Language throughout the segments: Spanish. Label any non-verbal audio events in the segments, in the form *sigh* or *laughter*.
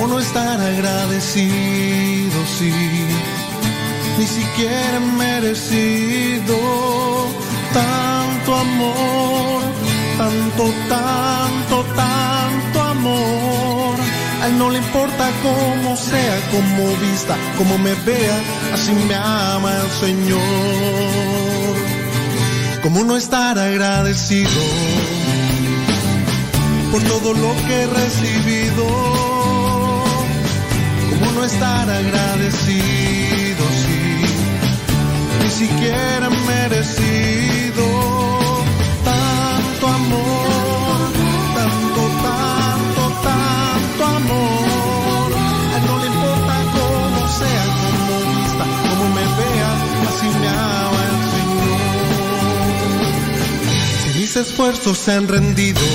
o no estar agradecido, sí, ni siquiera merecido tanto amor, tanto, tanto, tanto amor. A él no le importa cómo sea, cómo vista, cómo me vea, así me ama el Señor. ¿Cómo no estar agradecido por todo lo que no estar agradecido si ni siquiera merecido tanto amor, tanto, tanto, tanto amor? A él no le importa cómo sea, cómo vista, cómo me vea, así me ama el Señor. Si mis esfuerzos se han rendido,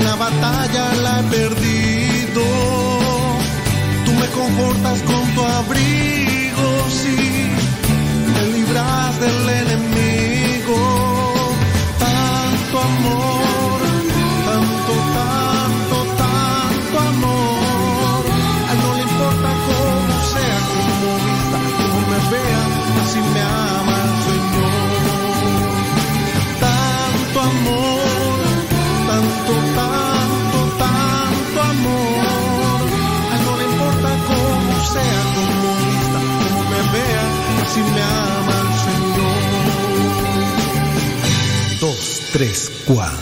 una batalla la he perdido. Confortas con tu abrigo, sí, me libras del enemigo. Tanto amor, 3 cuadros.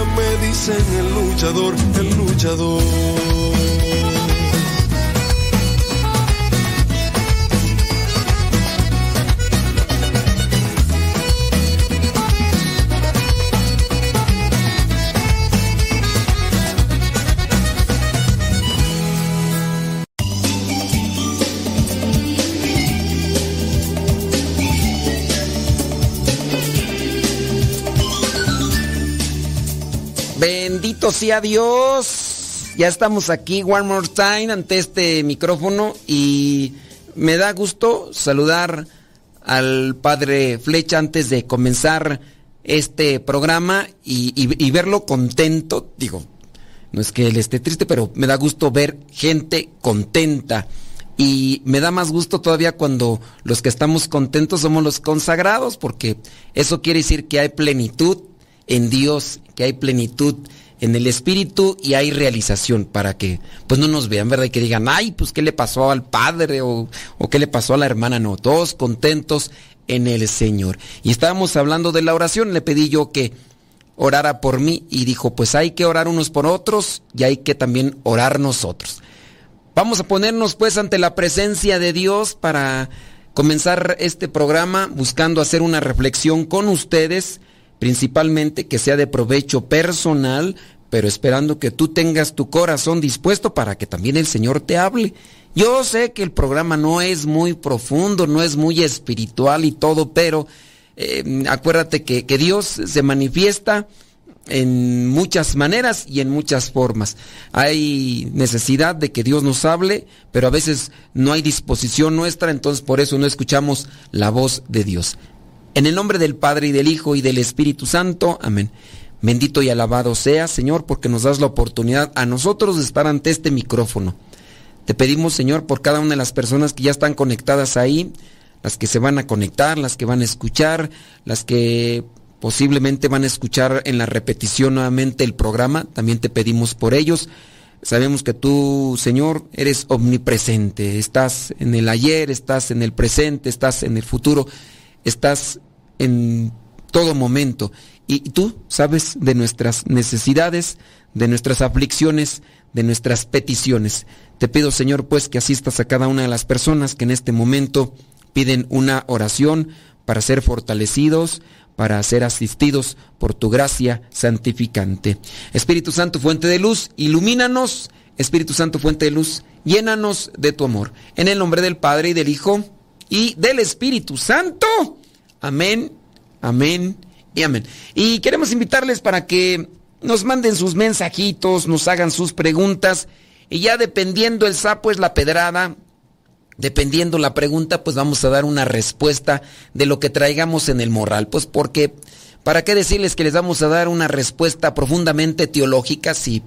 dicen el luchador, el luchador. Bendito sea Dios. Ya estamos aquí one more time ante este micrófono y me da gusto saludar al padre Flecha antes de comenzar este programa y, y- y verlo contento. Digo, no es que él esté triste, pero me da gusto ver gente contenta. Y me da más gusto todavía cuando los que estamos contentos somos los consagrados, porque eso quiere decir que hay plenitud en Dios, que hay plenitud en el Espíritu y hay realización para que pues no nos vean, ¿verdad? Y que digan, ay, pues qué le pasó al padre o, o qué le pasó a la hermana. No, todos contentos en el Señor. Y estábamos hablando de la oración, le pedí yo que orara por mí y dijo, pues hay que orar unos por otros y hay que también orar nosotros. Vamos a ponernos pues ante la presencia de Dios para comenzar este programa buscando hacer una reflexión con ustedes, principalmente que sea de provecho personal, pero esperando que tú tengas tu corazón dispuesto para que también el Señor te hable. Yo sé que el programa no es muy profundo, no es muy espiritual y todo, pero eh, acuérdate que, que Dios se manifiesta en muchas maneras y en muchas formas. Hay necesidad de que Dios nos hable, pero a veces no hay disposición nuestra, entonces por eso no escuchamos la voz de Dios. En el nombre del Padre y del Hijo y del Espíritu Santo, amén. Bendito y alabado sea, Señor, porque nos das la oportunidad a nosotros de estar ante este micrófono. Te pedimos, Señor, por cada una de las personas que ya están conectadas ahí, las que se van a conectar, las que van a escuchar, las que posiblemente van a escuchar en la repetición nuevamente el programa, también te pedimos por ellos. Sabemos que tú, Señor, eres omnipresente, estás en el ayer, estás en el presente, estás en el futuro, estás en todo momento. Y tú sabes de nuestras necesidades, de nuestras aflicciones, de nuestras peticiones. Te pido, Señor, pues que asistas a cada una de las personas que en este momento piden una oración para ser fortalecidos, para ser asistidos por tu gracia santificante. Espíritu Santo, fuente de luz, ilumínanos. Espíritu Santo, fuente de luz, llénanos de tu amor. En el nombre del Padre y del Hijo y del Espíritu Santo. Amén, amén y amén. Y queremos invitarles para que nos manden sus mensajitos, nos hagan sus preguntas. Y ya dependiendo el sapo es la pedrada, dependiendo la pregunta, pues vamos a dar una respuesta de lo que traigamos en el morral. Pues porque, ¿para qué decirles que les vamos a dar una respuesta profundamente teológica si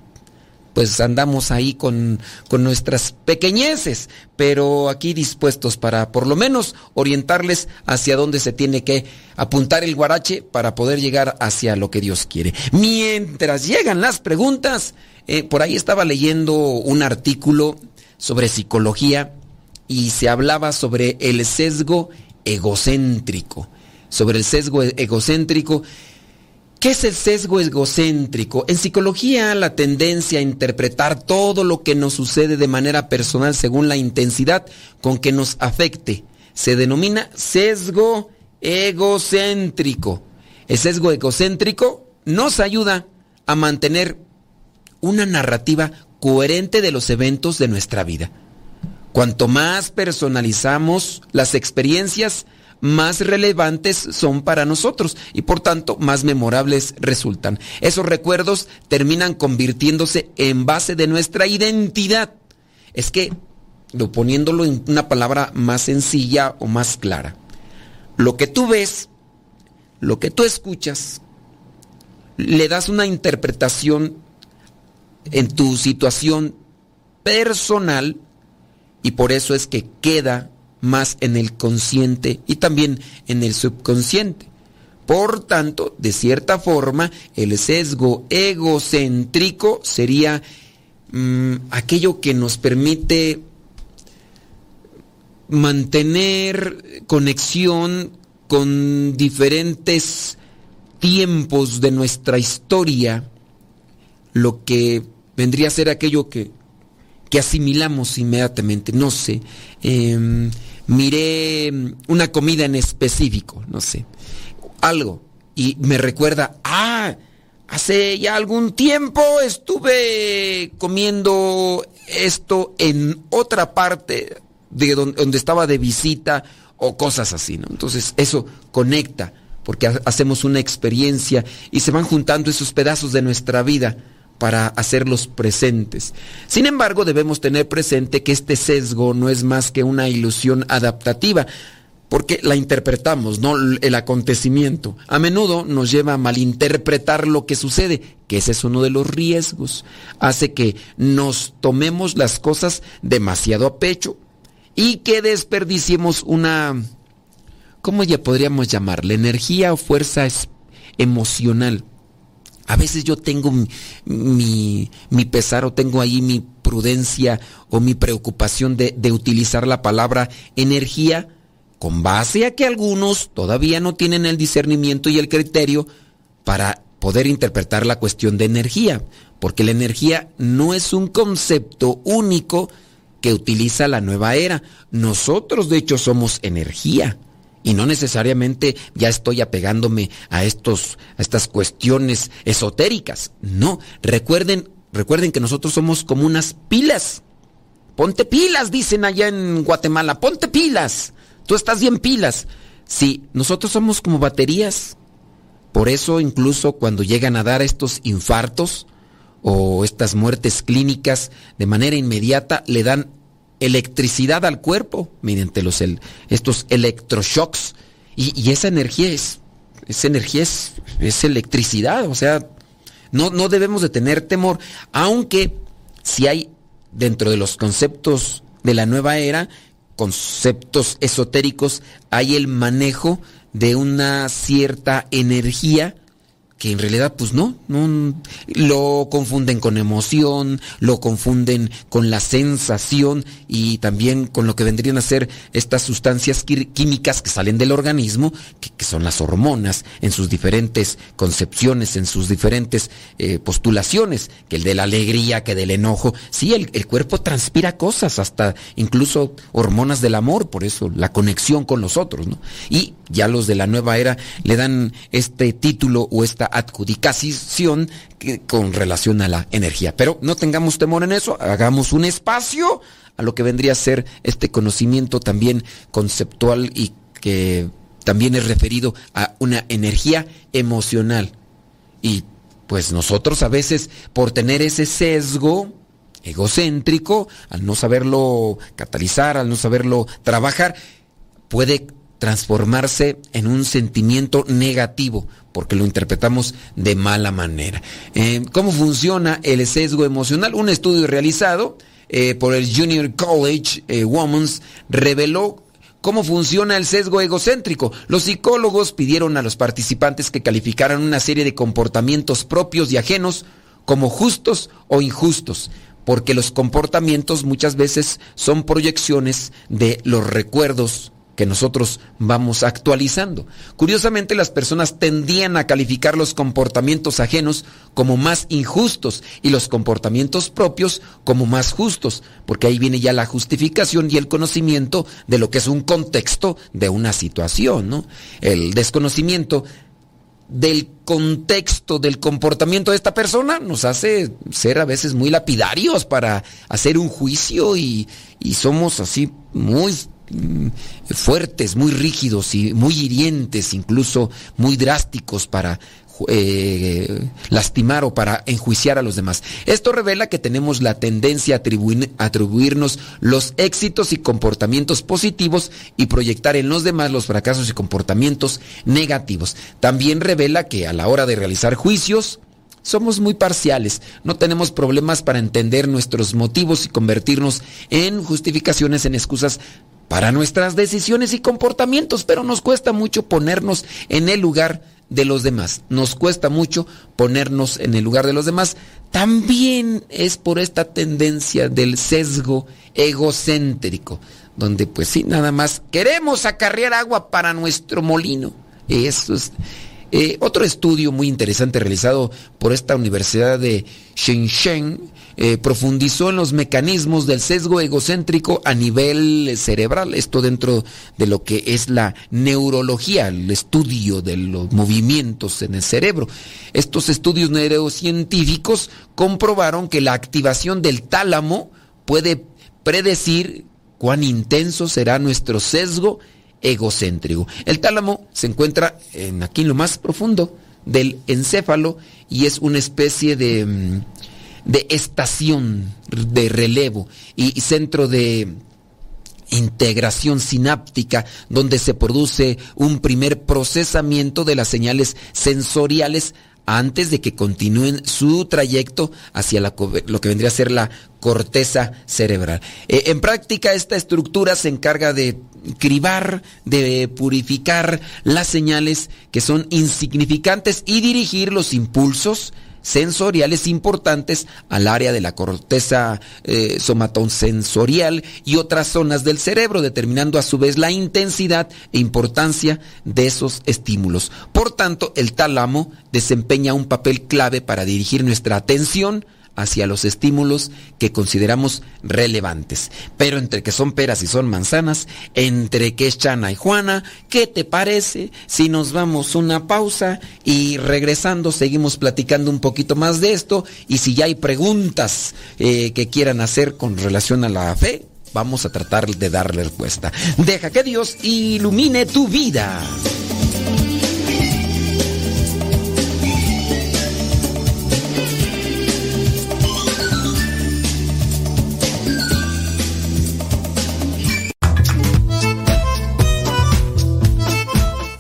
pues andamos ahí con, con nuestras pequeñeces, pero aquí dispuestos para por lo menos orientarles hacia dónde se tiene que apuntar el guarache para poder llegar hacia lo que Dios quiere. Mientras llegan las preguntas, eh, por ahí estaba leyendo un artículo sobre psicología y se hablaba sobre el sesgo egocéntrico, sobre el sesgo egocéntrico. ¿Qué es el sesgo egocéntrico? En psicología, la tendencia a interpretar todo lo que nos sucede de manera personal según la intensidad con que nos afecte se denomina sesgo egocéntrico. El sesgo egocéntrico nos ayuda a mantener una narrativa coherente de los eventos de nuestra vida. Cuanto más personalizamos las experiencias, más relevantes son para nosotros y por tanto más memorables resultan. Esos recuerdos terminan convirtiéndose en base de nuestra identidad. Es que, lo poniéndolo en una palabra más sencilla o más clara, lo que tú ves, lo que tú escuchas, le das una interpretación en tu situación personal y por eso es que queda más en el consciente y también en el subconsciente. Por tanto, de cierta forma, el sesgo egocéntrico sería mm, aquello que nos permite mantener conexión con diferentes tiempos de nuestra historia, lo que vendría a ser aquello que, que asimilamos inmediatamente, no sé, em, miré una comida en específico, no sé, algo, y me recuerda, ah, hace ya algún tiempo estuve comiendo esto en otra parte de donde, estaba de visita o cosas así, ¿no? Entonces eso conecta, porque hacemos una experiencia y se van juntando esos pedazos de nuestra vida para hacerlos presentes. Sin embargo, debemos tener presente que este sesgo no es más que una ilusión adaptativa, porque la interpretamos, no el acontecimiento. A menudo nos lleva a malinterpretar lo que sucede, que ese es uno de los riesgos. Hace que nos tomemos las cosas demasiado a pecho y que desperdiciemos una, ¿cómo ya podríamos llamarle? Energía o fuerza emocional. A veces yo tengo mi, mi, pesar o tengo ahí mi prudencia o mi preocupación de, de utilizar la palabra energía con base a que algunos todavía no tienen el discernimiento y el criterio para poder interpretar la cuestión de energía, porque la energía no es un concepto único, que utiliza la nueva era. Nosotros de hecho somos energía y no necesariamente ya estoy apegándome a estos a estas cuestiones esotéricas. No, recuerden, recuerden que nosotros somos como unas pilas. Ponte pilas, dicen allá en Guatemala, ponte pilas. Tú estás bien pilas. Sí, nosotros somos como baterías. Por eso incluso cuando llegan a dar estos infartos, o estas muertes clínicas de manera inmediata le dan electricidad al cuerpo mediante los estos electroshocks. Y, esa energía es esa energía es, es electricidad, o sea, no, no debemos de tener temor, aunque si hay dentro de los conceptos de la nueva era, conceptos esotéricos, hay el manejo de una cierta energía que en realidad pues no, no, lo confunden con emoción, lo confunden con la sensación y también con lo que vendrían a ser estas sustancias químicas que salen del organismo, que, son las hormonas, en sus diferentes concepciones, en sus diferentes eh, postulaciones, que el de la alegría, que del enojo, sí, el, el cuerpo transpira cosas, hasta incluso hormonas del amor, por eso la conexión con los otros, ¿no? Y ya los de la nueva era le dan este título o esta adjudicación con relación a la energía. Pero no tengamos temor en eso, hagamos un espacio a lo que vendría a ser este conocimiento también conceptual y que también es referido a una energía emocional. Y pues nosotros a veces por tener ese sesgo egocéntrico, al no saberlo catalizar, al no saberlo trabajar, puede transformarse en un sentimiento negativo, porque lo interpretamos de mala manera. Eh, ¿Cómo funciona el sesgo emocional? Un estudio realizado eh, por el Junior College eh, Women's reveló cómo funciona el sesgo egocéntrico. Los psicólogos pidieron a los participantes que calificaran una serie de comportamientos propios y ajenos como justos o injustos porque los comportamientos muchas veces son proyecciones de los recuerdos que nosotros vamos actualizando. Curiosamente, las personas tendían a calificar los comportamientos ajenos como más injustos y los comportamientos propios como más justos, porque ahí viene ya la justificación y el conocimiento de lo que es un contexto de una situación, ¿no? El desconocimiento del contexto del comportamiento de esta persona nos hace ser a veces muy lapidarios para hacer un juicio y, y somos así muy fuertes, muy rígidos y muy hirientes, incluso muy drásticos para eh, lastimar o para enjuiciar a los demás. Esto revela que tenemos la tendencia a atribuirnos los éxitos y comportamientos positivos y proyectar en los demás los fracasos y comportamientos negativos. También revela que a la hora de realizar juicios, somos muy parciales, no tenemos problemas para entender nuestros motivos y convertirnos en justificaciones, en excusas para nuestras decisiones y comportamientos, pero nos cuesta mucho ponernos en el lugar de los demás. Nos cuesta mucho ponernos en el lugar de los demás. También es por esta tendencia del sesgo egocéntrico, donde pues sí, nada más queremos acarrear agua para nuestro molino. Eso es eh, otro estudio muy interesante realizado por esta Universidad de Shenzhen eh, profundizó en los mecanismos del sesgo egocéntrico a nivel cerebral, esto dentro de lo que es la neurología, el estudio de los movimientos en el cerebro. Estos estudios neurocientíficos comprobaron que la activación del tálamo puede predecir cuán intenso será nuestro sesgo egocéntrico. El tálamo se encuentra en aquí en lo más profundo del encéfalo y es una especie de, mm, de estación de relevo y, centro de integración sináptica donde se produce un primer procesamiento de las señales sensoriales antes de que continúen su trayecto hacia lo que vendría a ser la corteza cerebral. Eh, en práctica, esta estructura se encarga de cribar, de purificar las señales que son insignificantes y dirigir los impulsos sensoriales importantes al área de la corteza eh, somatosensorial y otras zonas del cerebro, determinando a su vez la intensidad e importancia de esos estímulos. Por tanto, el tálamo desempeña un papel clave para dirigir nuestra atención, hacia los estímulos que consideramos relevantes. Pero entre que son peras y son manzanas, entre que es Chana y Juana, ¿qué te parece si nos vamos una pausa y regresando seguimos platicando un poquito más de esto? Y si ya hay preguntas eh, que quieran hacer con relación a la fe, vamos a tratar de darle respuesta. Deja que Dios ilumine tu vida.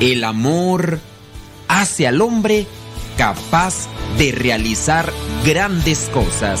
El amor hace al hombre capaz de realizar grandes cosas.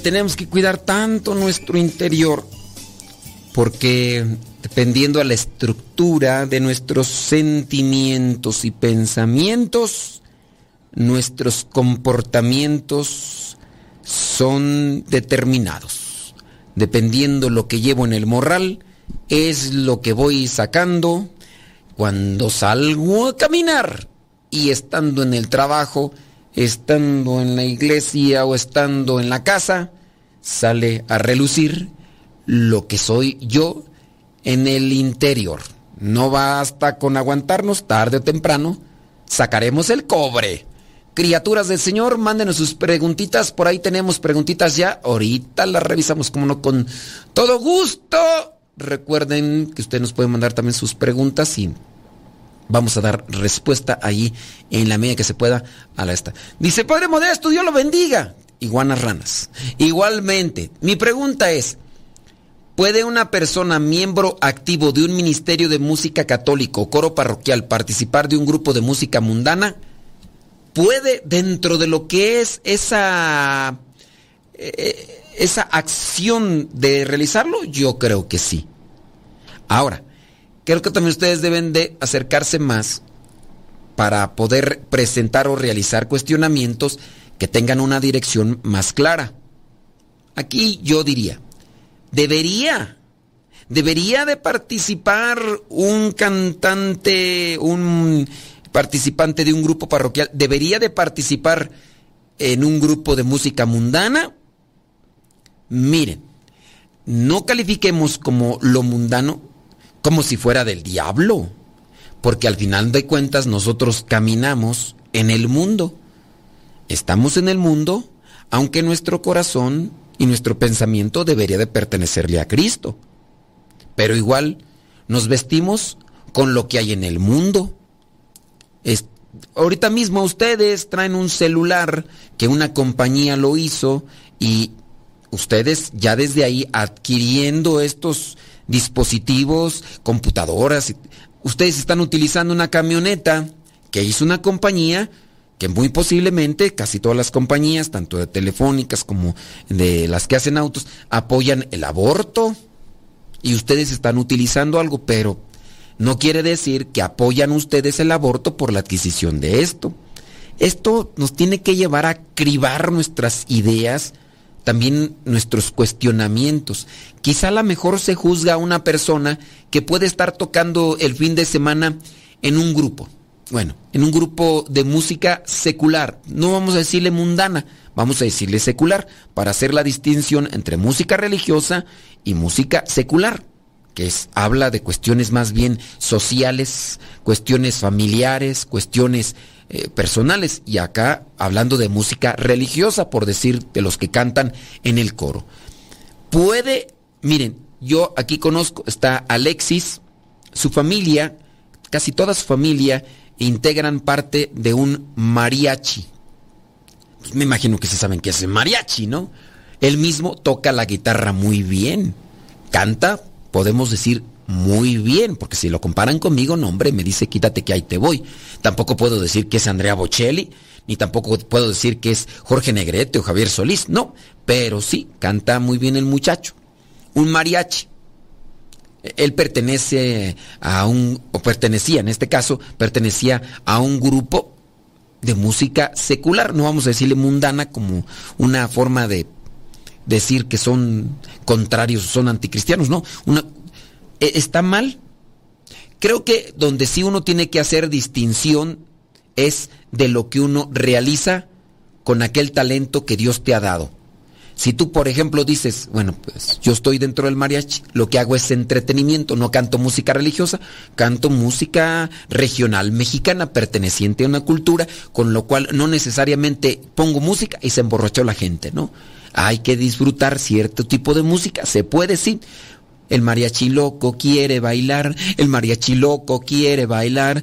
tenemos que cuidar tanto nuestro interior porque dependiendo a la estructura de nuestros sentimientos y pensamientos, nuestros comportamientos son determinados. Dependiendo lo que llevo en el morral, es lo que voy sacando cuando salgo a caminar y estando en el trabajo, estando en la iglesia o estando en la casa, sale a relucir lo que soy yo en el interior. No basta con aguantarnos tarde o temprano, sacaremos el cobre. Criaturas del Señor, mándenos sus preguntitas. Por ahí tenemos preguntitas ya. Ahorita las revisamos, como no, con todo gusto. Recuerden que ustedes nos pueden mandar también sus preguntas y vamos a dar respuesta ahí en la medida que se pueda a la esta. Dice, Padre Modesto, Dios lo bendiga. Iguanas ranas. Igualmente, mi pregunta es, ¿puede una persona miembro activo de un ministerio de música católico coro parroquial participar de un grupo de música mundana? ¿Puede dentro de lo que es esa, eh, esa acción de realizarlo? Yo creo que sí. Ahora, creo que también ustedes deben de acercarse más para poder presentar o realizar cuestionamientos que tengan una dirección más clara. Aquí yo diría, debería, debería de participar un cantante, un participante de un grupo parroquial, debería de participar en un grupo de música mundana. Miren, no califiquemos como lo mundano como si fuera del diablo, porque al final de cuentas nosotros caminamos en el mundo. Estamos en el mundo, aunque nuestro corazón y nuestro pensamiento debería de pertenecerle a Cristo. Pero igual nos vestimos con lo que hay en el mundo. ahorita mismo ustedes traen un celular que una compañía lo hizo y ustedes ya desde ahí adquiriendo estos dispositivos, computadoras, ustedes están utilizando una camioneta que hizo una compañía que muy posiblemente casi todas las compañías, tanto de telefónicas como de las que hacen autos, apoyan el aborto y ustedes están utilizando algo, pero no quiere decir que apoyan ustedes el aborto por la adquisición de esto. Esto nos tiene que llevar a cribar nuestras ideas, también nuestros cuestionamientos. Quizá a lo mejor se juzga a una persona que puede estar tocando el fin de semana en un grupo. Bueno, en un grupo de música secular, no vamos a decirle mundana, vamos a decirle secular, para hacer la distinción entre música religiosa y música secular, que habla de cuestiones más bien sociales, cuestiones familiares, cuestiones eh, personales, y acá hablando de música religiosa, por decir de los que cantan en el coro. Puede, miren, yo aquí conozco, está Alexis, su familia, casi toda su familia, integran parte de un mariachi. Pues me imagino que se saben que es mariachi, ¿no? Él mismo toca la guitarra muy bien. Canta, podemos decir, muy bien, porque si lo comparan conmigo, no, hombre, me dice quítate que ahí te voy. Tampoco puedo decir que es Andrea Bocelli, ni tampoco puedo decir que es Jorge Negrete o Javier Solís, no, pero sí, canta muy bien el muchacho. Un mariachi. Él pertenece a un, o pertenecía en este caso, pertenecía a un grupo de música secular, no vamos a decirle mundana como una forma de decir que son contrarios, son anticristianos, no, una, e, está mal. Creo que donde sí uno tiene que hacer distinción es de lo que uno realiza con aquel talento que Dios te ha dado. Si tú, por ejemplo, dices, bueno, pues yo estoy dentro del mariachi, lo que hago es entretenimiento, no canto música religiosa, canto música regional mexicana perteneciente a una cultura, con lo cual no necesariamente pongo música y se emborrachó la gente, ¿no? Hay que disfrutar cierto tipo de música, se puede sí, el mariachi loco quiere bailar, el mariachi loco quiere bailar.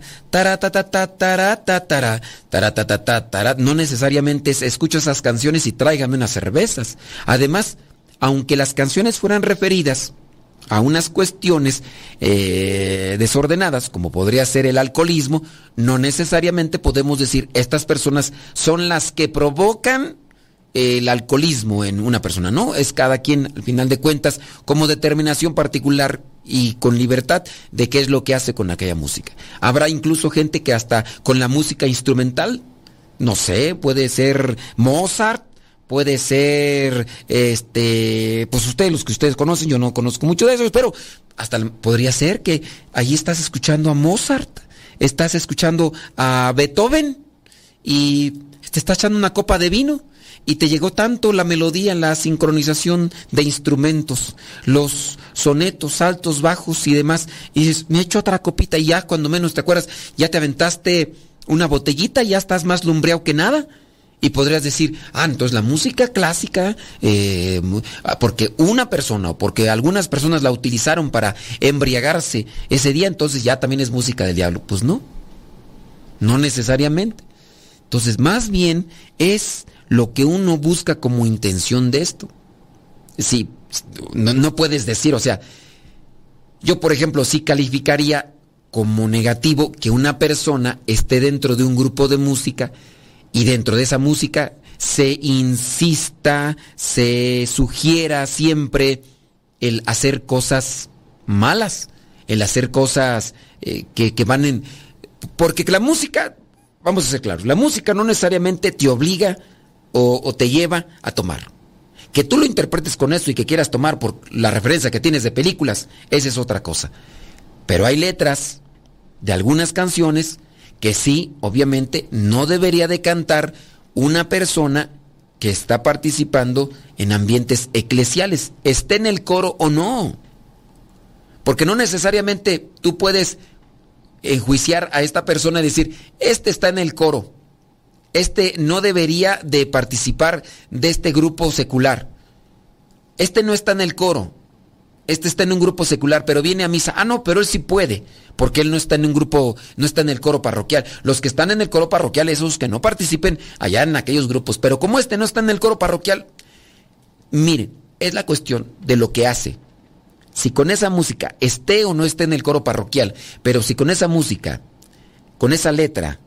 No necesariamente escucho esas canciones y tráigame unas cervezas. Además, aunque las canciones fueran referidas a unas cuestiones eh, desordenadas, como podría ser el alcoholismo, no necesariamente podemos decir estas personas son las que provocan el alcoholismo en una persona, no, es cada quien, al final de cuentas, como determinación particular y con libertad de qué es lo que hace con aquella música. Habrá incluso gente que hasta con la música instrumental, no sé, puede ser Mozart, puede ser, este, pues ustedes, los que ustedes conocen, yo no conozco mucho de eso, pero hasta podría ser que ahí estás escuchando a Mozart, estás escuchando a Beethoven y te está echando una copa de vino y te llegó tanto la melodía, la sincronización de instrumentos, los sonetos altos, bajos y demás, y dices, me he hecho otra copita y ya cuando menos te acuerdas, ya te aventaste una botellita, ya estás más lumbreado que nada. Y podrías decir, ah, entonces la música clásica, eh, ah, porque una persona o porque algunas personas la utilizaron para embriagarse ese día, entonces ya también es música del diablo. Pues no, no necesariamente. Entonces, más bien es lo que uno busca como intención de esto. Sí, no, puedes decir, o sea, yo por ejemplo sí calificaría como negativo que una persona esté dentro de un grupo de música y dentro de esa música se insista, se sugiera siempre el hacer cosas malas, el hacer cosas eh, que, que van en... Porque la música, vamos a ser claros, la música no necesariamente te obliga o, te lleva a tomar. Que tú lo interpretes con eso y que quieras tomar por la referencia que tienes de películas, esa es otra cosa. Pero hay letras de algunas canciones que sí, obviamente, no debería de cantar una persona que está participando en ambientes eclesiales, esté en el coro o no. Porque no necesariamente tú puedes enjuiciar a esta persona y decir, este está en el coro, este no debería de participar de este grupo secular, este no está en el coro, este está en un grupo secular, pero viene a misa. Ah, no, pero él sí puede, porque él no está en un grupo, no está en el coro parroquial. Los que están en el coro parroquial, esos que no participen allá en aquellos grupos. Pero como este no está en el coro parroquial, miren, es la cuestión de lo que hace. Si con esa música esté o no esté en el coro parroquial, pero si con esa música, con esa letra,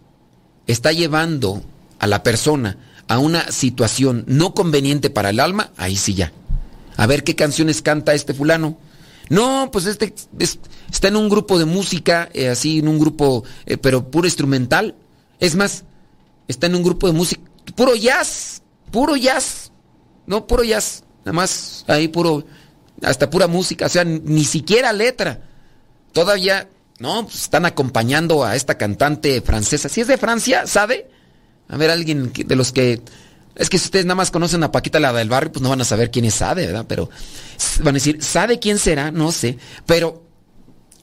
está llevando a la persona a una situación no conveniente para el alma, ahí sí ya a ver qué canciones canta este fulano. No, pues este está en un grupo de música, eh, así en un grupo, eh, pero puro instrumental. Es más, está en un grupo de música, puro jazz, puro jazz. No, puro jazz. Nada más ahí puro, hasta pura música, o sea, ni siquiera letra. Todavía, no, pues están acompañando a esta cantante francesa. Si es de Francia, ¿sabe? A ver, alguien de los que es que si ustedes nada más conocen a Paquita la del barrio, pues no van a saber quién es Sade, ¿verdad? Pero van a decir, ¿Sade quién será? No sé. Pero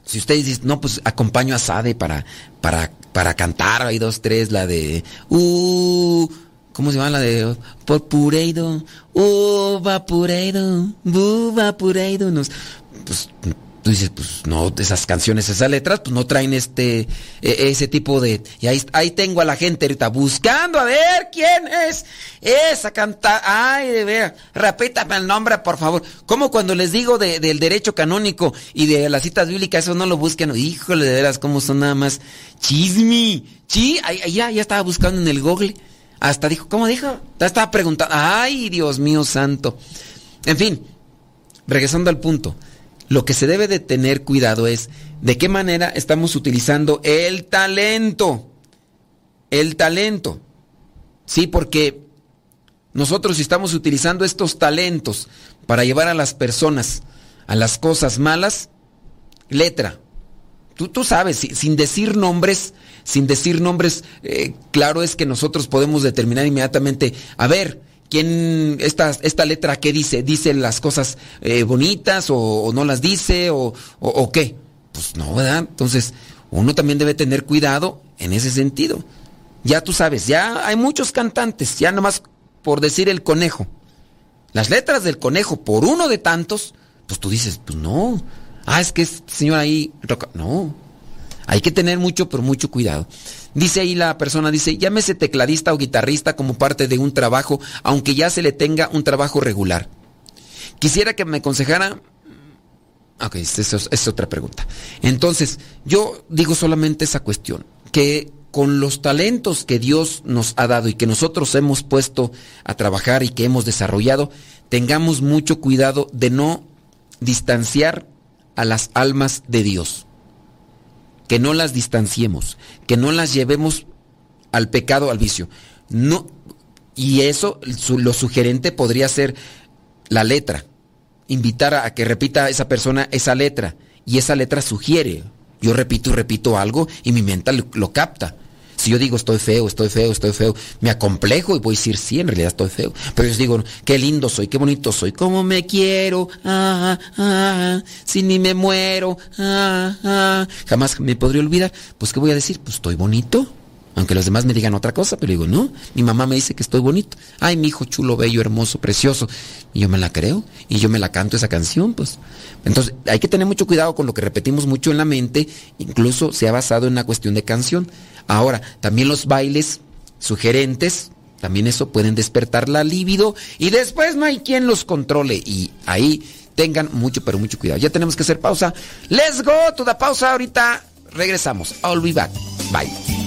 si ustedes dicen, no, pues acompaño a Sade para, para, para cantar, hay dos, tres, la de... Uh, ¿Cómo se llama la de por pureido? Uh, vapureido, uh, vapureido. Pues tú dices, pues no, esas canciones, esas letras, pues no traen este, e, ese tipo de... Y ahí, ahí tengo a la gente ahorita buscando a ver quién es esa canta... Ay, de ver, repítame el nombre, por favor. Como cuando les digo de, del derecho canónico y de las citas bíblicas, eso no lo busquen. Híjole, de veras, cómo son nada más chismi. Sí, ya, ya estaba buscando en el google. Hasta dijo, ¿cómo dijo? Ya estaba preguntando. Ay, Dios mío santo. En fin, regresando al punto. Lo que se debe de tener cuidado es de qué manera estamos utilizando el talento. El talento. Sí, porque nosotros estamos utilizando estos talentos para llevar a las personas a las cosas malas, letra. Tú, tú sabes, sin decir nombres, sin decir nombres, eh, claro es que nosotros podemos determinar inmediatamente, a ver, ¿Quién, esta, esta letra qué dice? ¿Dice las cosas eh, bonitas o, no las dice o, o, o, qué? Pues no, ¿verdad? Entonces, uno también debe tener cuidado en ese sentido. Ya tú sabes, ya hay muchos cantantes, ya nomás por decir el conejo. Las letras del conejo, por uno de tantos, pues tú dices, pues no. Ah, es que este señor ahí... No, hay que tener mucho, pero mucho cuidado. Dice ahí la persona, dice, llámese tecladista o guitarrista como parte de un trabajo, aunque ya se le tenga un trabajo regular. Quisiera que me aconsejara... Ok, esa es otra pregunta. Entonces, yo digo solamente esa cuestión, que con los talentos que Dios nos ha dado y que nosotros hemos puesto a trabajar y que hemos desarrollado, tengamos mucho cuidado de no distanciar a las almas de Dios que no las distanciemos, que no las llevemos al pecado, al vicio. No, y eso, lo sugerente podría ser la letra. Invitar a, que repita esa persona esa letra. Y esa letra sugiere. Yo repito y repito algo y mi mente lo capta. Si yo digo estoy feo, estoy feo, estoy feo, me acomplejo y voy a decir sí, en realidad estoy feo. Pero yo digo, qué lindo soy, qué bonito soy, cómo me quiero, ah, ah, si ni me muero, ah, ah, jamás me podría olvidar. Pues qué voy a decir, pues estoy bonito. Aunque los demás me digan otra cosa, pero digo, no, mi mamá me dice que estoy bonito. Ay, mi hijo chulo, bello, hermoso, precioso. Y yo me la creo y yo me la canto esa canción, pues. Entonces, hay que tener mucho cuidado con lo que repetimos mucho en la mente, incluso se ha basado en una cuestión de canción. Ahora, también los bailes sugerentes, también eso pueden despertar la libido y después no hay quien los controle y ahí tengan mucho, pero mucho cuidado. Ya tenemos que hacer pausa. Let's go to the pausa ahorita. Regresamos. I'll be back. Bye.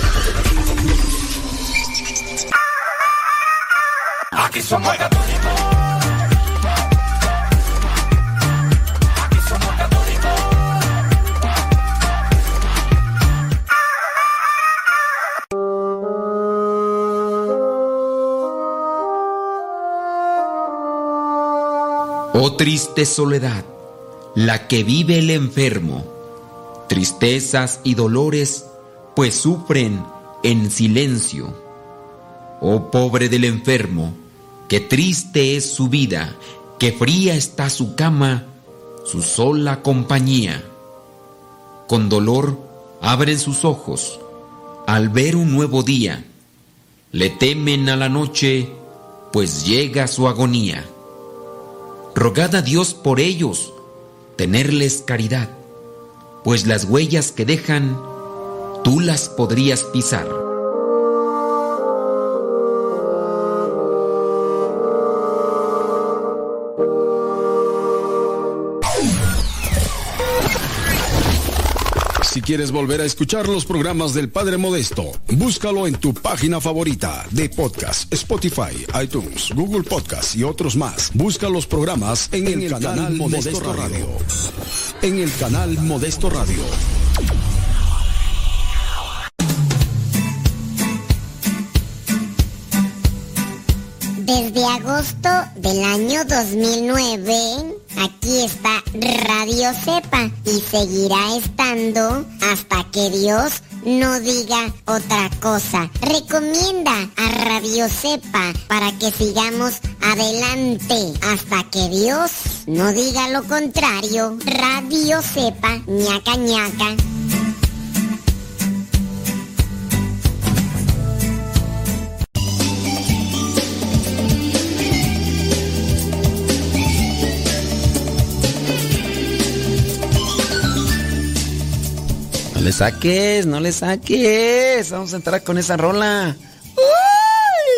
Aquí somos. Oh triste soledad, la que vive el enfermo, tristezas y dolores, pues sufren en silencio. Oh pobre del enfermo, que triste es su vida, que fría está su cama, su sola compañía. Con dolor abren sus ojos al ver un nuevo día. Le temen a la noche, pues llega su agonía. Rogad a Dios por ellos, tenerles caridad, pues las huellas que dejan, tú las podrías pisar. Quieres volver a escuchar los programas del Padre Modesto, búscalo en tu página favorita de podcast, Spotify, iTunes, Google Podcast y otros más. Busca los programas en, el, canal, Modesto, Radio. En el canal Modesto Radio. Desde agosto del año 2009, aquí está Radio Cepa y seguirá estando hasta que Dios no diga otra cosa. Recomienda a Radio Cepa para que sigamos adelante hasta que Dios no diga lo contrario. Radio Cepa, ñaca ñaca. Saques, no le saques. Vamos a entrar con esa rola.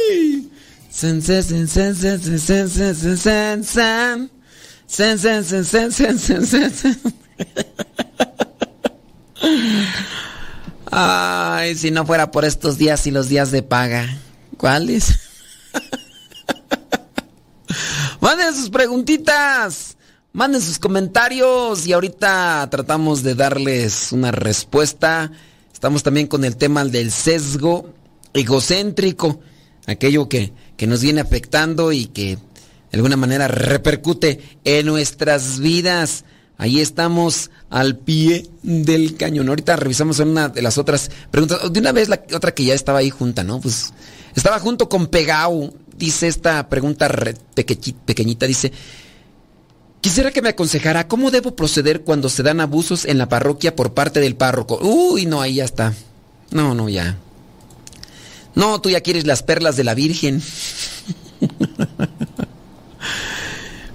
¡Uy! Sen, sen, sen, sen, sen, sen, sen, sen, sen. Sen, sen, sen, sen, sen, sen, sen, sen. Ay, si no fuera por estos días y los días de paga. ¿Cuáles? Manden sus preguntitas. Manden sus comentarios y ahorita tratamos de darles una respuesta. Estamos también con el tema del sesgo egocéntrico, aquello que, que nos viene afectando y que de alguna manera repercute en nuestras vidas. Ahí estamos al pie del cañón. Ahorita revisamos una de las otras preguntas. De una vez la otra que ya estaba ahí junta, ¿no? Pues estaba junto con Pegau. Dice esta pregunta pequeñita, dice, Quisiera que me aconsejara cómo debo proceder cuando se dan abusos en la parroquia por parte del párroco. Uy, no, ahí ya está. No, no, ya. No, tú ya quieres las perlas de la Virgen. *laughs*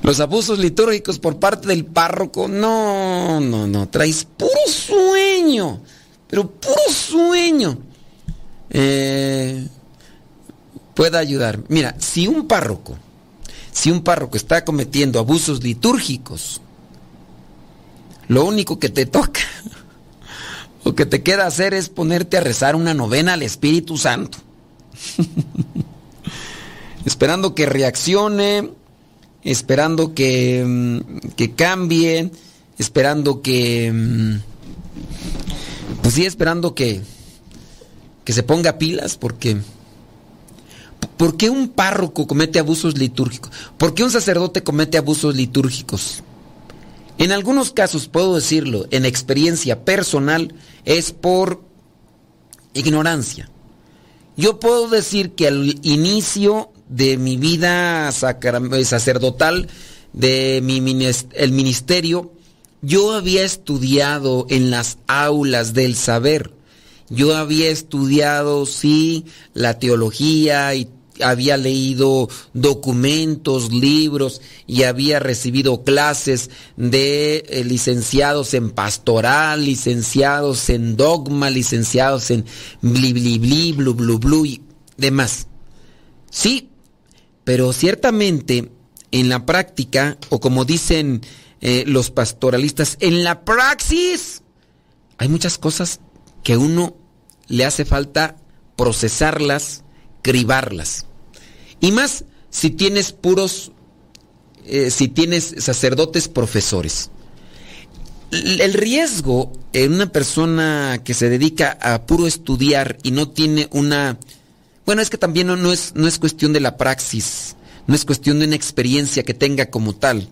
Los abusos litúrgicos por parte del párroco. No, no, no. Traes puro sueño. Pero puro sueño. Eh, puede ayudar. Mira, si un párroco si un párroco está cometiendo abusos litúrgicos, lo único que te toca *laughs* o que te queda hacer es ponerte a rezar una novena al Espíritu Santo. *laughs* esperando que reaccione, esperando que, mm, que cambie, esperando que... mm, Pues sí, esperando que, que se ponga pilas, porque... ¿Por qué un párroco comete abusos litúrgicos? ¿Por qué un sacerdote comete abusos litúrgicos? En algunos casos, puedo decirlo, en experiencia personal, es por ignorancia. Yo puedo decir que al inicio de mi vida sacra- sacerdotal, de mi el ministerio, yo había estudiado en las aulas del saber. Yo había estudiado, sí, la teología y había leído documentos, libros y había recibido clases de eh, licenciados en pastoral, licenciados en dogma, licenciados en bli bli bli, blu blu blu y demás. Sí, pero ciertamente en la práctica, o como dicen eh, los pastoralistas, en la praxis, hay muchas cosas que uno le hace falta procesarlas, cribarlas. Y más si tienes puros, eh, si tienes sacerdotes profesores. El riesgo en una persona que se dedica a puro estudiar y no tiene una... Bueno, es que también no, es, no es cuestión de la praxis, no es cuestión de una experiencia que tenga como tal.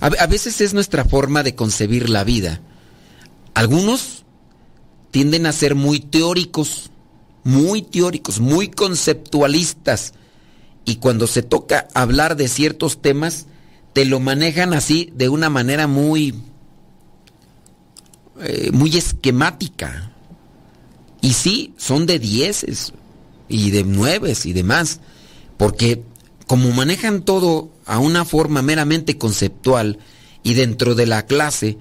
A veces es nuestra forma de concebir la vida. Algunos tienden a ser muy teóricos, muy teóricos, muy conceptualistas. Y cuando se toca hablar de ciertos temas, te lo manejan así de una manera muy, eh, muy esquemática. Y sí, son de dieces y de nueves y demás. Porque como manejan todo a una forma meramente conceptual y dentro de la clase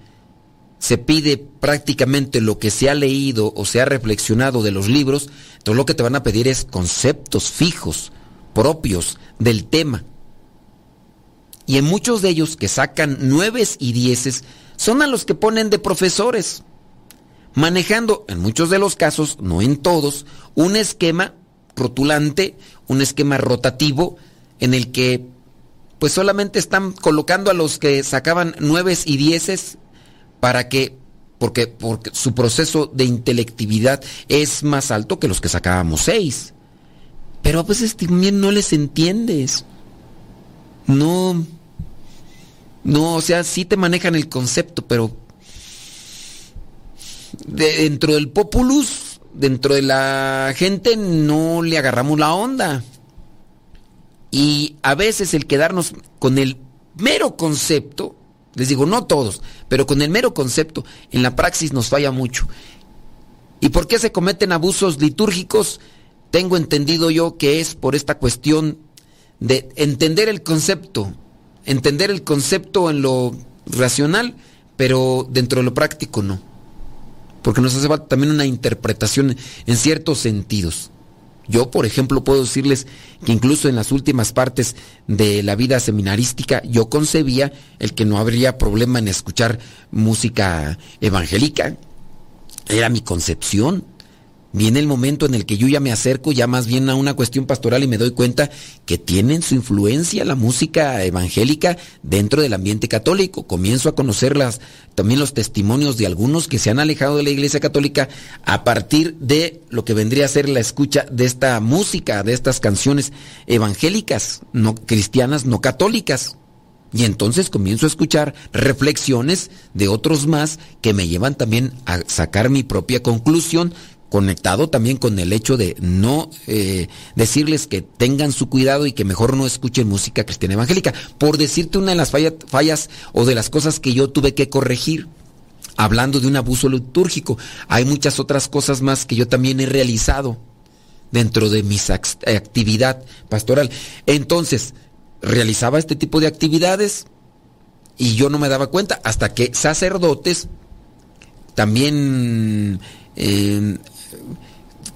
se pide prácticamente lo que se ha leído o se ha reflexionado de los libros, entonces lo que te van a pedir es conceptos fijos, propios del tema. Y en muchos de ellos que sacan nueves y dieces son a los que ponen de profesores, manejando en muchos de los casos, no en todos, un esquema rotulante, un esquema rotativo en el que pues solamente están colocando a los que sacaban nueves y dieces para que porque, porque su proceso de intelectividad es más alto que los que sacábamos seis. Pero a veces también no les entiendes. No. No, o sea, sí te manejan el concepto, pero de- dentro del populus, dentro de la gente, no le agarramos la onda. Y a veces el quedarnos con el mero concepto, les digo, no todos, pero con el mero concepto, en la praxis nos falla mucho. ¿Y por qué se cometen abusos litúrgicos? Tengo entendido yo que es por esta cuestión de entender el concepto, entender el concepto en lo racional, pero dentro de lo práctico no. Porque nos hace falta también una interpretación en ciertos sentidos. Yo, por ejemplo, puedo decirles que incluso en las últimas partes de la vida seminarística, yo concebía el que no habría problema en escuchar música evangélica. Era mi concepción. Viene el momento en el que yo ya me acerco ya más bien a una cuestión pastoral y me doy cuenta que tienen su influencia la música evangélica dentro del ambiente católico. Comienzo a conocer las, también los testimonios de algunos que se han alejado de la iglesia católica a partir de lo que vendría a ser la escucha de esta música, de estas canciones evangélicas, no cristianas, no católicas. Y entonces comienzo a escuchar reflexiones de otros más que me llevan también a sacar mi propia conclusión, conectado también con el hecho de no eh, decirles que tengan su cuidado y que mejor no escuchen música cristiana evangélica. Por decirte una de las falla- fallas o de las cosas que yo tuve que corregir. Hablando de un abuso litúrgico, hay muchas otras cosas más que yo también he realizado dentro de mi actividad pastoral. Entonces, realizaba este tipo de actividades y yo no me daba cuenta hasta que sacerdotes también eh,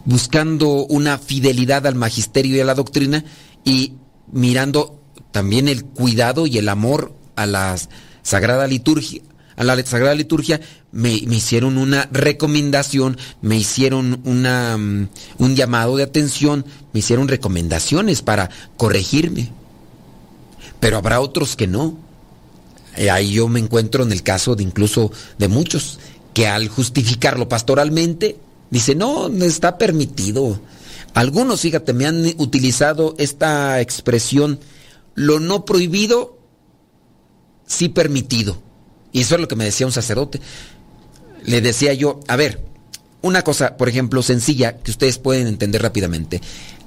buscando una fidelidad al magisterio y a la doctrina y mirando también el cuidado y el amor a la sagrada liturgia, a la Sagrada Liturgia, me, me hicieron una recomendación, me hicieron una, mm, un llamado de atención, me hicieron recomendaciones para corregirme. Pero habrá otros que no. Eh, ahí yo me encuentro en el caso de incluso de muchos que al justificarlo pastoralmente, dice, no, está permitido. Algunos, fíjate, me han utilizado esta expresión, lo no prohibido, sí permitido. Y eso es lo que me decía un sacerdote. Le decía yo, a ver, una cosa, por ejemplo, sencilla, que ustedes pueden entender rápidamente.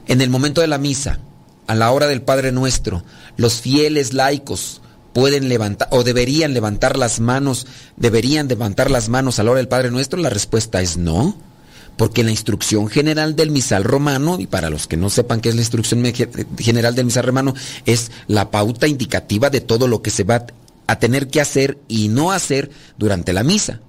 En el momento de la misa, a la hora del Padre Nuestro, los fieles laicos pueden levantar o deberían levantar las manos, deberían levantar las manos a la hora del Padre Nuestro, la respuesta es no. Porque la instrucción general del misal romano, y para los que no sepan qué es la instrucción general del misal romano, es la pauta indicativa de todo lo que se va a tener que hacer y no hacer durante la misa.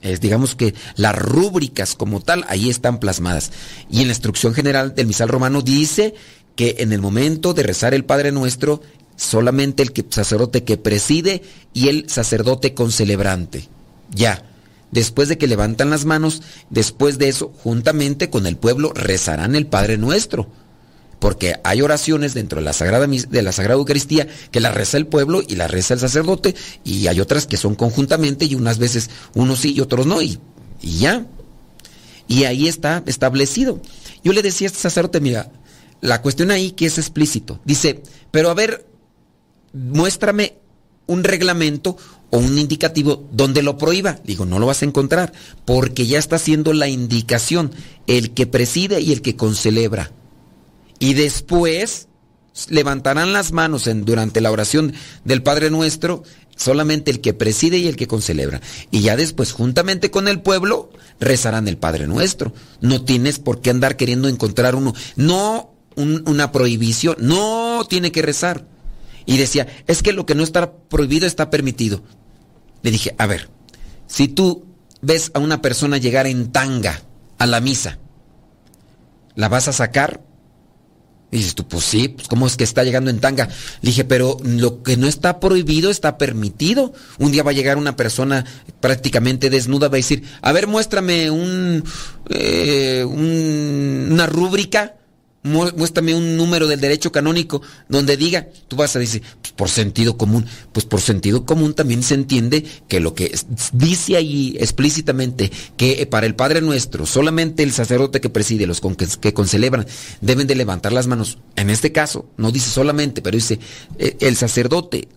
Es, digamos que las rúbricas como tal ahí están plasmadas. Y en la instrucción general del misal romano dice que en el momento de rezar el Padre Nuestro, solamente el sacerdote que preside y el sacerdote concelebrante. Ya. Después de que levantan las manos, después de eso, juntamente con el pueblo, rezarán el Padre Nuestro. Porque hay oraciones dentro de la Sagrada, de la Sagrada Eucaristía que la reza el pueblo y la reza el sacerdote, y hay otras que son conjuntamente y unas veces unos sí y otros no, y, y ya. Y ahí está establecido. Yo le decía a este sacerdote, mira, la cuestión ahí que es explícito. Dice, pero a ver, muéstrame un reglamento o un indicativo donde lo prohíba. Digo, no lo vas a encontrar, porque ya está haciendo la indicación el que preside y el que concelebra. Y después levantarán las manos en, durante la oración del Padre Nuestro, solamente el que preside y el que concelebra. Y ya después, juntamente con el pueblo, rezarán el Padre Nuestro. No tienes por qué andar queriendo encontrar uno. No una prohibición, no tiene que rezar y decía, es que lo que no está prohibido está permitido. Le dije, a ver, si tú ves a una persona llegar en tanga a la misa, ¿la vas a sacar? Y dices tú, pues sí, pues ¿cómo es que está llegando en tanga? Le dije, pero lo que no está prohibido está permitido. Un día va a llegar una persona prácticamente desnuda, va a decir, a ver, muéstrame un, eh, una rúbrica muéstrame un número del derecho canónico donde diga, tú vas a decir, pues por sentido común, pues por sentido común también se entiende que lo que dice ahí explícitamente que para el Padre Nuestro solamente el sacerdote que preside, los que, concelebran, deben de levantar las manos. En este caso, no dice solamente, pero dice eh, el sacerdote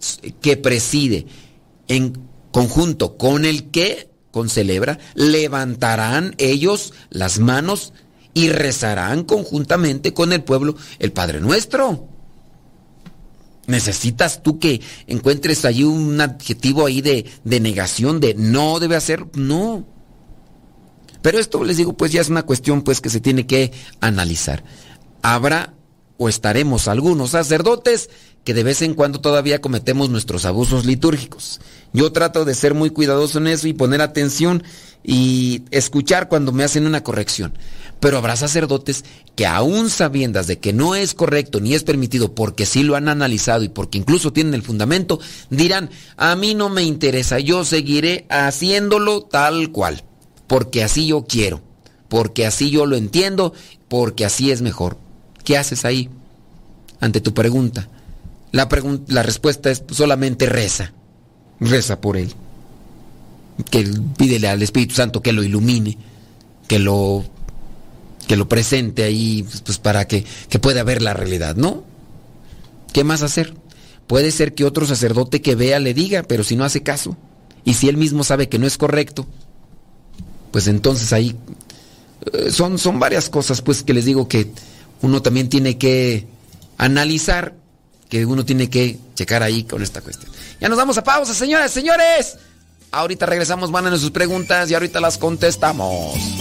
que preside en conjunto con el que concelebra, levantarán ellos las manos y rezarán conjuntamente con el pueblo el Padre Nuestro. ¿Necesitas tú que encuentres ahí un adjetivo ahí de, de negación, de no debe hacer? No. Pero esto les digo, pues ya es una cuestión pues que se tiene que analizar. Habrá o estaremos algunos sacerdotes que de vez en cuando todavía cometemos nuestros abusos litúrgicos. Yo trato de ser muy cuidadoso en eso y poner atención y escuchar cuando me hacen una corrección. Pero habrá sacerdotes que aún sabiendas de que no es correcto ni es permitido porque sí lo han analizado y porque incluso tienen el fundamento, dirán, a mí no me interesa, yo seguiré haciéndolo tal cual, porque así yo quiero, porque así yo lo entiendo, porque así es mejor. ¿Qué haces ahí ante tu pregunta? La, la respuesta es solamente reza, reza por él. Que pídele al Espíritu Santo que lo ilumine, que lo que lo presente ahí pues para que, que pueda ver la realidad, ¿no? ¿Qué más hacer? Puede ser que otro sacerdote que vea le diga, pero si no hace caso, y si él mismo sabe que no es correcto, pues entonces ahí eh, son, son varias cosas pues que les digo que uno también tiene que analizar, que uno tiene que checar ahí con esta cuestión. Ya nos vamos a pausa, señoras, señores. Ahorita regresamos, van a sus preguntas y ahorita las contestamos.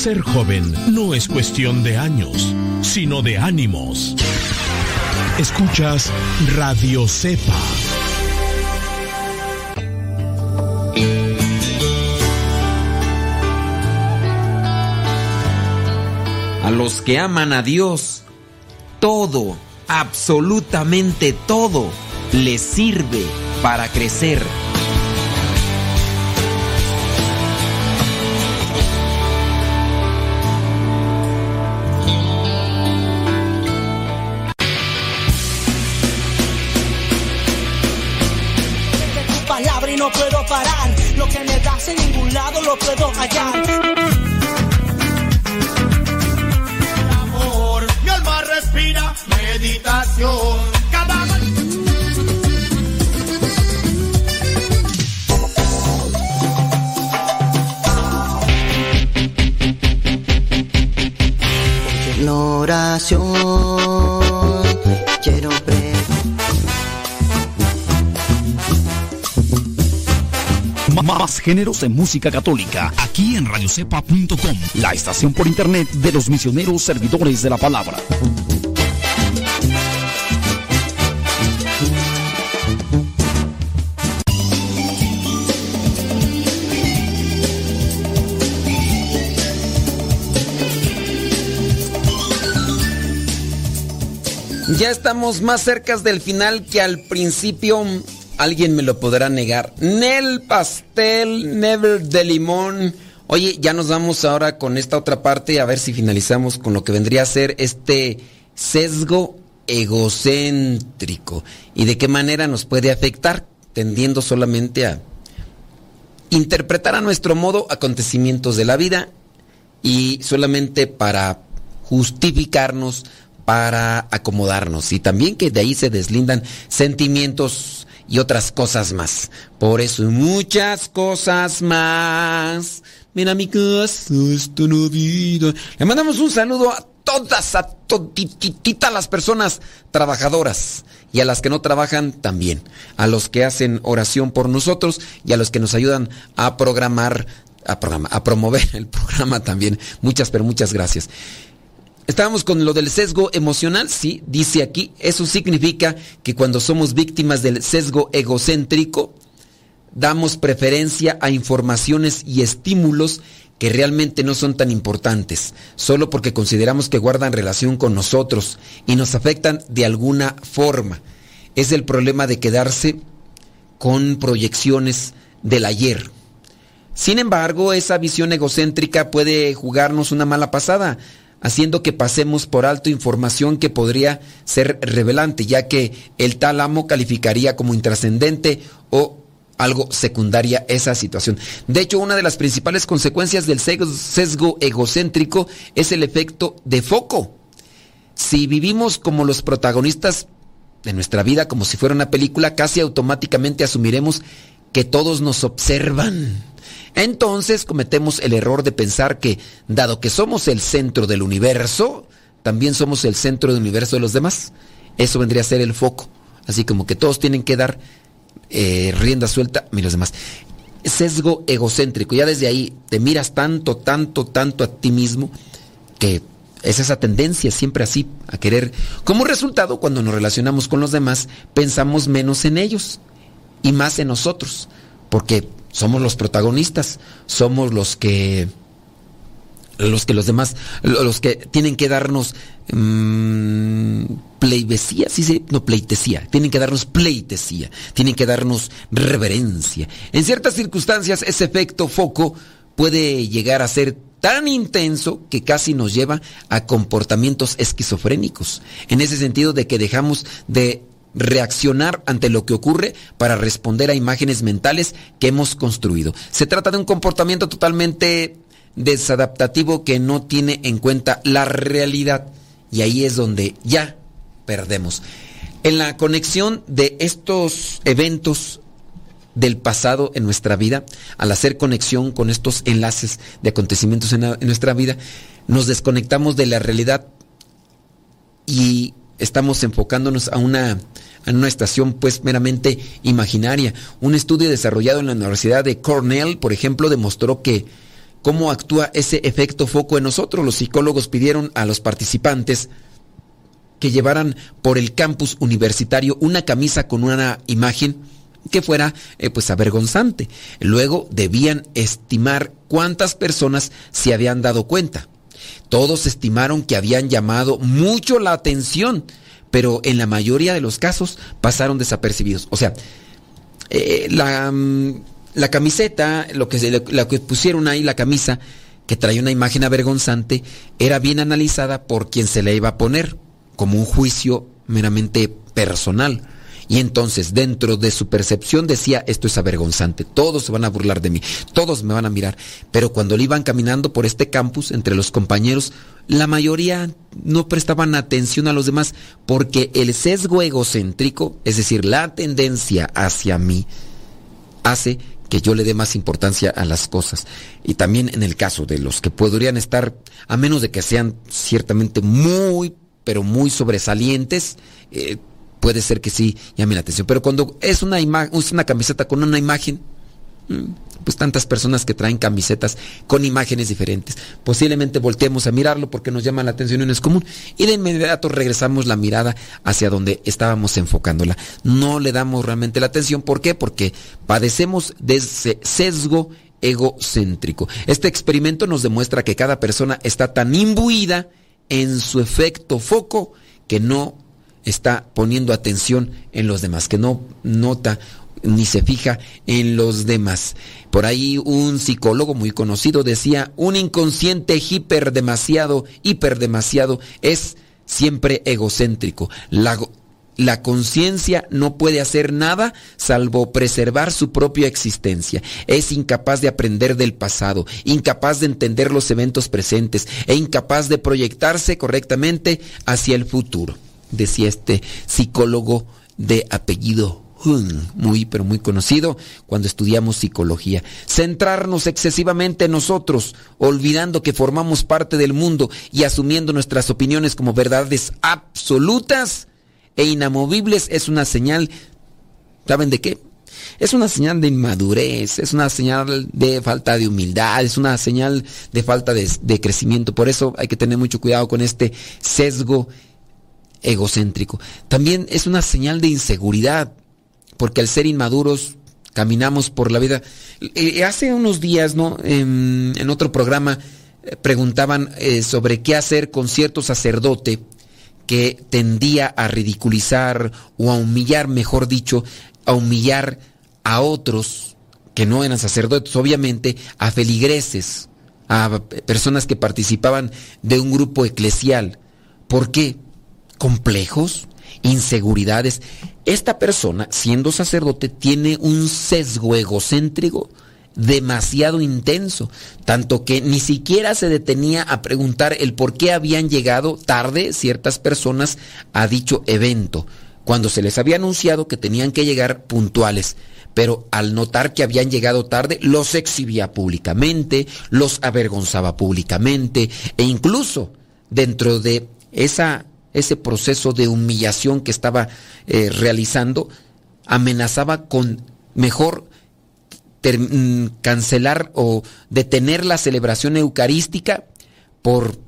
Ser joven no es cuestión de años, sino de ánimos. Escuchas Radio Cepa. A los que aman a Dios, todo, absolutamente todo, les sirve para crecer. Lo puedo géneros en música católica, aquí en radiocepa.com, la estación por internet de los misioneros servidores de la palabra. Ya estamos más cerca del final que al principio. Alguien me lo podrá negar. Nel pastel, never de limón. Oye, ya nos vamos ahora con esta otra parte a ver si finalizamos con lo que vendría a ser este sesgo egocéntrico y de qué manera nos puede afectar tendiendo solamente a interpretar a nuestro modo acontecimientos de la vida y solamente para justificarnos, para acomodarnos y también que de ahí se deslindan sentimientos y otras cosas más. Por eso muchas cosas más. Mira mi casa, esta Navidad. Le mandamos un saludo a todas, a toditititas las personas trabajadoras y a las que no trabajan también. A los que hacen oración por nosotros y a los que nos ayudan a programar, a, programar, a promover el *laughs* programa también. Muchas, pero muchas gracias. Estábamos con lo del sesgo emocional, sí, dice aquí, eso significa que cuando somos víctimas del sesgo egocéntrico, damos preferencia a informaciones y estímulos que realmente no son tan importantes, solo porque consideramos que guardan relación con nosotros y nos afectan de alguna forma. Es el problema de quedarse con proyecciones del ayer. Sin embargo, esa visión egocéntrica puede jugarnos una mala pasada, haciendo que pasemos por alto información que podría ser revelante, ya que el tálamo calificaría como intrascendente o algo secundaria esa situación. De hecho, una de las principales consecuencias del sesgo egocéntrico es el efecto de foco. Si vivimos como los protagonistas de nuestra vida, como si fuera una película, casi automáticamente asumiremos que todos nos observan. Entonces cometemos el error de pensar que, dado que somos el centro del universo, también somos el centro del universo de los demás. Eso vendría a ser el foco. Así como que todos tienen que dar eh, rienda suelta y los demás. Sesgo egocéntrico. Ya desde ahí te miras tanto, tanto, tanto a ti mismo que es esa tendencia siempre así a querer. Como resultado, cuando nos relacionamos con los demás, pensamos menos en ellos y más en nosotros. Porque somos los protagonistas, somos los que los que los demás, los que tienen que darnos mmm, pleitesía, sí, sí, no pleitesía, tienen que darnos pleitesía, tienen que darnos reverencia. En ciertas circunstancias ese efecto foco puede llegar a ser tan intenso que casi nos lleva a comportamientos esquizofrénicos, en ese sentido de que dejamos de reaccionar ante lo que ocurre para responder a imágenes mentales que hemos construido. Se trata de un comportamiento totalmente desadaptativo que no tiene en cuenta la realidad. Y ahí es donde ya perdemos. En la conexión de estos eventos del pasado en nuestra vida, al hacer conexión con estos enlaces de acontecimientos en, nuestra vida, nos desconectamos de la realidad y estamos enfocándonos a una, a una estación pues meramente imaginaria. Un estudio desarrollado en la Universidad de Cornell, por ejemplo, demostró que cómo actúa ese efecto foco en nosotros. Los psicólogos pidieron a los participantes que llevaran por el campus universitario una camisa con una imagen que fuera eh, pues avergonzante. Luego debían estimar cuántas personas se habían dado cuenta. Todos estimaron que habían llamado mucho la atención, pero en la mayoría de los casos pasaron desapercibidos. O sea, eh, la, mm, la, camiseta, lo que, lo que pusieron ahí, la camisa, que traía una imagen avergonzante, era bien analizada por quien se le iba a poner, como un juicio meramente personal. Y entonces, dentro de su percepción decía, esto es avergonzante, todos se van a burlar de mí, todos me van a mirar. Pero cuando le iban caminando por este campus, entre los compañeros, la mayoría no prestaban atención a los demás porque el sesgo egocéntrico, es decir, la tendencia hacia mí, hace que yo le dé más importancia a las cosas. Y también en el caso de los que podrían estar, a menos de que sean ciertamente muy, pero muy sobresalientes, eh, puede ser que sí llame la atención. Pero cuando es una, es una camiseta con una imagen, mm, pues tantas personas que traen camisetas con imágenes diferentes, posiblemente volteemos a mirarlo porque nos llama la atención y no es común. Y de inmediato regresamos la mirada hacia donde estábamos enfocándola. No le damos realmente la atención. ¿Por qué? Porque padecemos de ese sesgo egocéntrico. Este experimento nos demuestra que cada persona está tan imbuida en su efecto foco que no está poniendo atención en los demás, que no nota ni se fija en los demás. Por ahí un psicólogo muy conocido decía, un inconsciente hiper demasiado, hiper demasiado es siempre egocéntrico. La, la conciencia no puede hacer nada salvo preservar su propia existencia. Es incapaz de aprender del pasado, incapaz de entender los eventos presentes e incapaz de proyectarse correctamente hacia el futuro decía este psicólogo de apellido muy pero muy conocido cuando estudiamos psicología. Centrarnos excesivamente en nosotros, olvidando que formamos parte del mundo y asumiendo nuestras opiniones como verdades absolutas e inamovibles es una señal, ¿saben de qué? Es una señal de inmadurez, es una señal de falta de humildad, es una señal de falta de, de crecimiento. Por eso hay que tener mucho cuidado con este sesgo egocéntrico. También es una señal de inseguridad, porque al ser inmaduros caminamos por la vida. Eh, hace unos días, ¿no? En, otro programa eh, preguntaban eh, sobre qué hacer con cierto sacerdote que tendía a ridiculizar o a humillar, mejor dicho, a humillar a otros que no eran sacerdotes, obviamente, a feligreses, a personas que participaban de un grupo eclesial. ¿Por qué? Complejos, inseguridades. Esta persona, siendo sacerdote, tiene un sesgo egocéntrico demasiado intenso, tanto que ni siquiera se detenía a preguntar el por qué habían llegado tarde ciertas personas a dicho evento, cuando se les había anunciado que tenían que llegar puntuales. Pero al notar que habían llegado tarde, los exhibía públicamente, los avergonzaba públicamente e incluso dentro de esa ese proceso de humillación que estaba eh, realizando, amenazaba con mejor mm, cancelar o detener la celebración eucarística por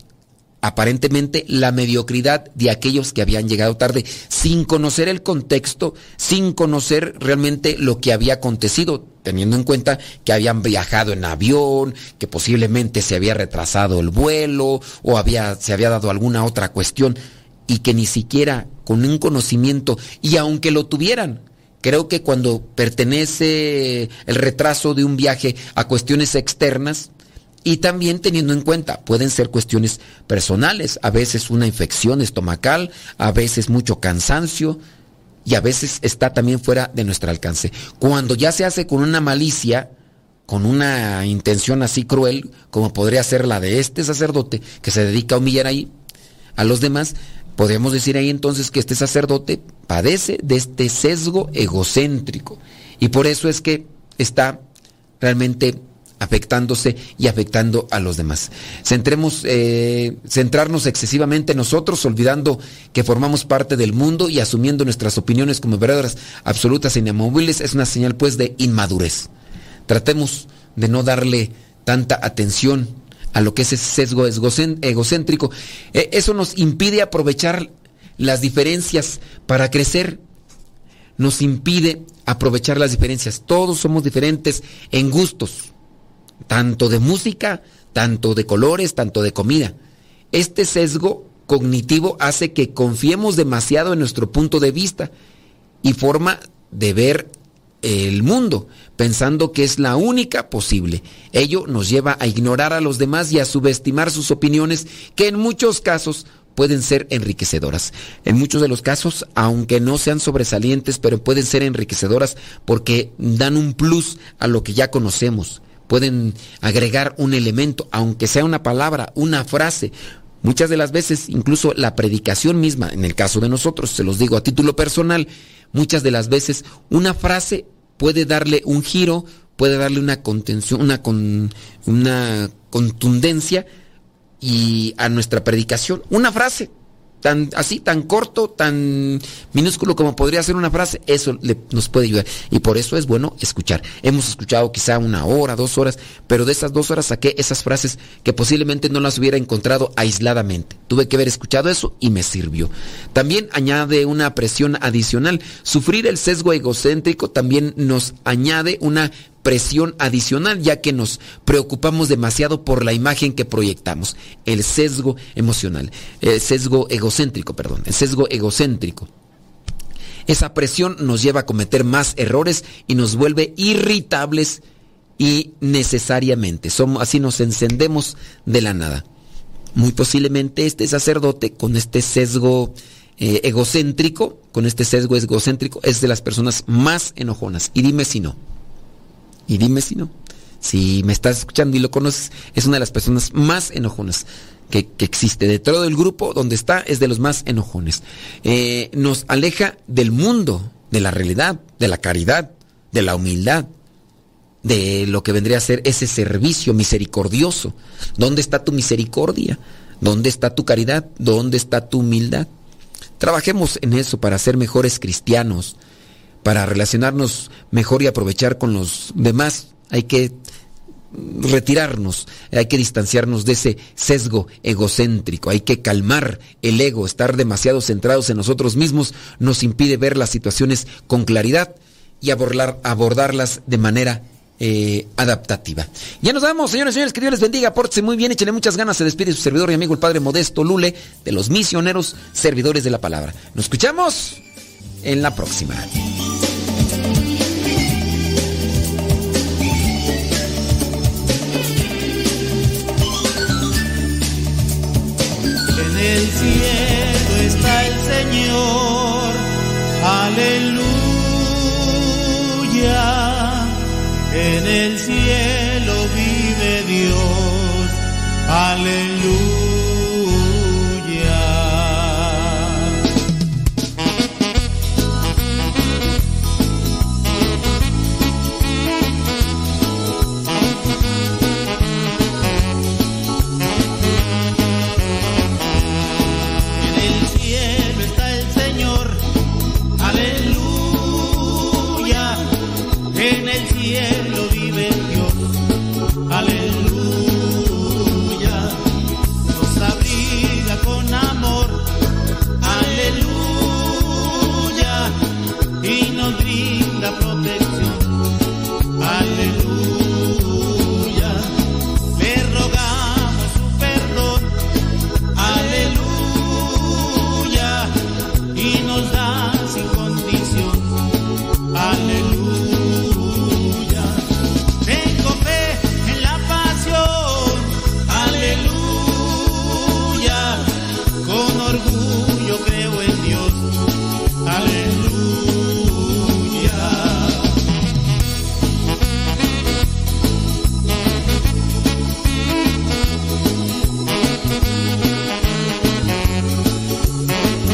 aparentemente la mediocridad de aquellos que habían llegado tarde, sin conocer el contexto, sin conocer realmente lo que había acontecido, teniendo en cuenta que habían viajado en avión, que posiblemente se había retrasado el vuelo o había, se había dado alguna otra cuestión y que ni siquiera con un conocimiento, y aunque lo tuvieran, creo que cuando pertenece el retraso de un viaje a cuestiones externas, y también teniendo en cuenta, pueden ser cuestiones personales, a veces una infección estomacal, a veces mucho cansancio, y a veces está también fuera de nuestro alcance. Cuando ya se hace con una malicia, con una intención así cruel como podría ser la de este sacerdote que se dedica a humillar ahí a los demás, podemos decir ahí entonces que este sacerdote padece de este sesgo egocéntrico y por eso es que está realmente afectándose y afectando a los demás. Centremos, eh, centrarnos excesivamente en nosotros, olvidando que formamos parte del mundo y asumiendo nuestras opiniones como verdaderas, absolutas e inamovibles, es una señal pues de inmadurez. Tratemos de no darle tanta atención a lo que es ese sesgo egocéntrico. E, eso nos impide aprovechar las diferencias para crecer. Nos impide aprovechar las diferencias. Todos somos diferentes en gustos, tanto de música, tanto de colores, tanto de comida. Este sesgo cognitivo hace que confiemos demasiado en nuestro punto de vista y forma de ver el mundo, pensando que es la única posible. Ello nos lleva a ignorar a los demás y a subestimar sus opiniones, que en muchos casos pueden ser enriquecedoras. En muchos de los casos, aunque no sean sobresalientes, pero pueden ser enriquecedoras porque dan un plus a lo que ya conocemos. Pueden agregar un elemento, aunque sea una palabra, una frase. Muchas de las veces, incluso la predicación misma, en el caso de nosotros, se los digo a título personal, muchas de las veces una frase puede darle un giro, puede darle una contención, una, con, una contundencia y a nuestra predicación. Una frase, tan así, tan corto, tan minúsculo como podría ser una frase, eso nos puede ayudar. Y por eso es bueno escuchar. Hemos escuchado quizá una hora, dos horas, pero de esas dos horas saqué esas frases que posiblemente no las hubiera encontrado aisladamente. Tuve que haber escuchado eso y me sirvió. También añade una presión adicional. Sufrir el sesgo egocéntrico también nos añade una presión adicional, ya que nos preocupamos demasiado por la imagen que proyectamos. El sesgo emocional, el sesgo egocéntrico, perdón, el sesgo egocéntrico. Esa presión nos lleva a cometer más errores y nos vuelve irritables y necesariamente. Somos, así nos encendemos de la nada. Muy posiblemente este sacerdote con este sesgo eh, egocéntrico, con este sesgo egocéntrico, es de las personas más enojonas. Y dime si no. Y dime si no. Si me estás escuchando y lo conoces, es una de las personas más enojonas que, existe. De todo el grupo donde está, es de los más enojones. Eh, nos aleja del mundo, de la realidad, de la caridad, de la humildad, de lo que vendría a ser ese servicio misericordioso. ¿Dónde está tu misericordia? ¿Dónde está tu caridad? ¿Dónde está tu humildad? Trabajemos en eso para ser mejores cristianos para relacionarnos mejor y aprovechar con los demás, hay que retirarnos, hay que distanciarnos de ese sesgo egocéntrico, hay que calmar el ego, estar demasiado centrados en nosotros mismos nos impide ver las situaciones con claridad y abordarlas de manera eh, adaptativa. Ya nos vamos, señores y señores, que Dios les bendiga, pórtense muy bien, échenle muchas ganas, se despide su servidor y amigo el Padre Modesto Lule de los misioneros servidores de la palabra. Nos escuchamos en la próxima. en el